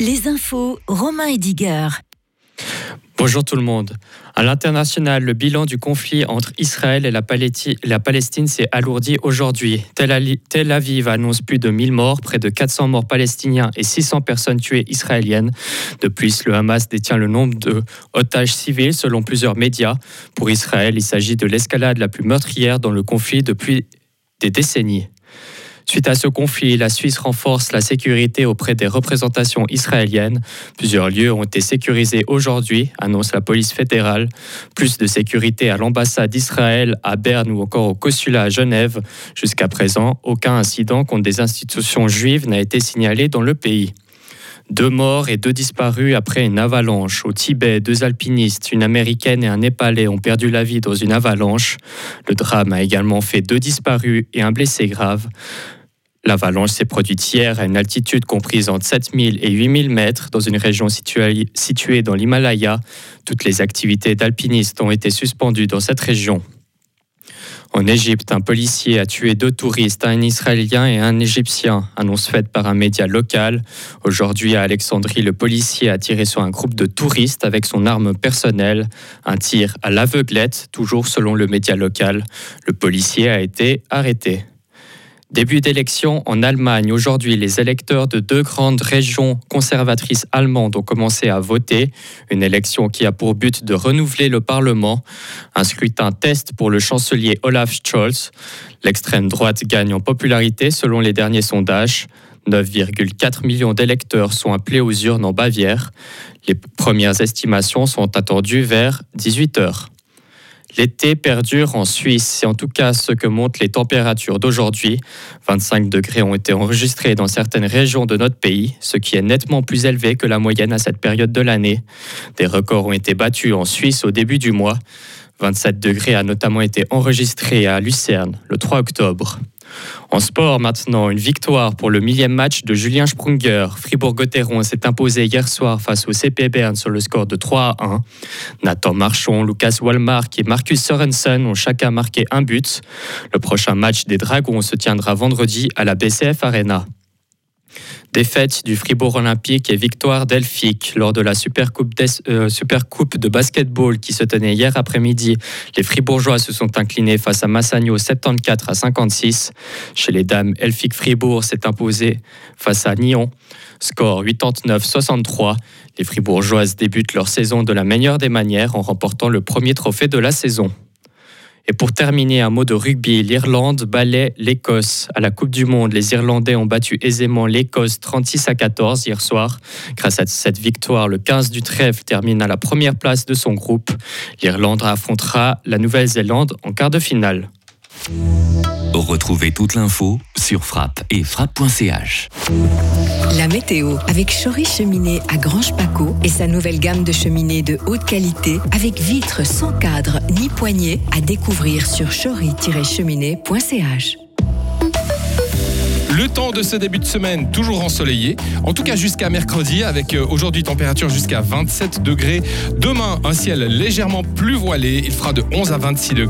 Les infos, Romain Ediger. Bonjour tout le monde. À l'international, le bilan du conflit entre Israël et la, Palestine s'est alourdi aujourd'hui. Tel Aviv annonce plus de 1000 morts, près de 400 morts palestiniens et 600 personnes tuées israéliennes. De plus, le Hamas détient le nombre de otages civils selon plusieurs médias. Pour Israël, il s'agit de l'escalade la plus meurtrière dans le conflit depuis des décennies. Suite à ce conflit, la Suisse renforce la sécurité auprès des représentations israéliennes. Plusieurs lieux ont été sécurisés aujourd'hui, annonce la police fédérale. Plus de sécurité à l'ambassade d'Israël à Berne ou encore au consulat à Genève. Jusqu'à présent, aucun incident contre des institutions juives n'a été signalé dans le pays. Deux morts et deux disparus après une avalanche. Au Tibet, deux alpinistes, une américaine et un népalais ont perdu la vie dans une avalanche. Le drame a également fait deux disparus et un blessé grave. L'avalanche s'est produite hier à une altitude comprise entre 7000 et 8000 mètres dans une région située, dans l'Himalaya. Toutes les activités d'alpinistes ont été suspendues dans cette région. En Égypte, un policier a tué deux touristes, un Israélien et un Égyptien, annonce faite par un média local. Aujourd'hui, à Alexandrie, le policier a tiré sur un groupe de touristes avec son arme personnelle. Un tir à l'aveuglette, toujours selon le média local. Le policier a été arrêté. Début d'élection en Allemagne. Aujourd'hui, les électeurs de deux grandes régions conservatrices allemandes ont commencé à voter. Une élection qui a pour but de renouveler le Parlement. Un scrutin test pour le chancelier Olaf Scholz. L'extrême droite gagne en popularité selon les derniers sondages. 9,4 millions d'électeurs sont appelés aux urnes en Bavière. Les premières estimations sont attendues vers 18 heures. L'été perdure en Suisse, c'est en tout cas ce que montrent les températures d'aujourd'hui. 25 degrés ont été enregistrés dans certaines régions de notre pays, ce qui est nettement plus élevé que la moyenne à cette période de l'année. Des records ont été battus en Suisse au début du mois. 27 degrés a notamment été enregistré à Lucerne le 3 octobre. En sport maintenant, une victoire pour le millième match de Julien Sprunger. Fribourg-Gotteron s'est imposé hier soir face au CP Bern sur le score de 3 à 1. Nathan Marchon, Lucas Walmark et Marcus Sorensen ont chacun marqué un but. Le prochain match des Dragons se tiendra vendredi à la BCF Arena. Défaite du Fribourg Olympique et victoire d'Elfic lors de la Supercoupe, euh, Supercoupe de basketball qui se tenait hier après-midi. Les Fribourgeois se sont inclinés face à Massagno 74 à 56. Chez les dames, Elfic Fribourg s'est imposé face à Nyon. Score 89-63. Les Fribourgeoises débutent leur saison de la meilleure des manières en remportant le premier trophée de la saison. Et pour terminer, un mot de rugby. L'Irlande balaie l'Écosse. À la Coupe du Monde, les Irlandais ont battu aisément l'Écosse 36 à 14 hier soir. Grâce à cette victoire, le 15 du trèfle termine à la première place de son groupe. L'Irlande affrontera la Nouvelle-Zélande en quart de finale. Retrouvez toute l'info sur frappe et frappe.ch. La météo avec Chory Cheminée à Grange Paco et sa nouvelle gamme de cheminées de haute qualité avec vitres sans cadre ni poignée à découvrir sur chory-cheminée.ch. Le temps de ce début de semaine, toujours ensoleillé. En tout cas jusqu'à mercredi, avec euh, aujourd'hui température jusqu'à 27 degrés. Demain, un ciel légèrement plus voilé. Il fera de 11 à 26 degrés.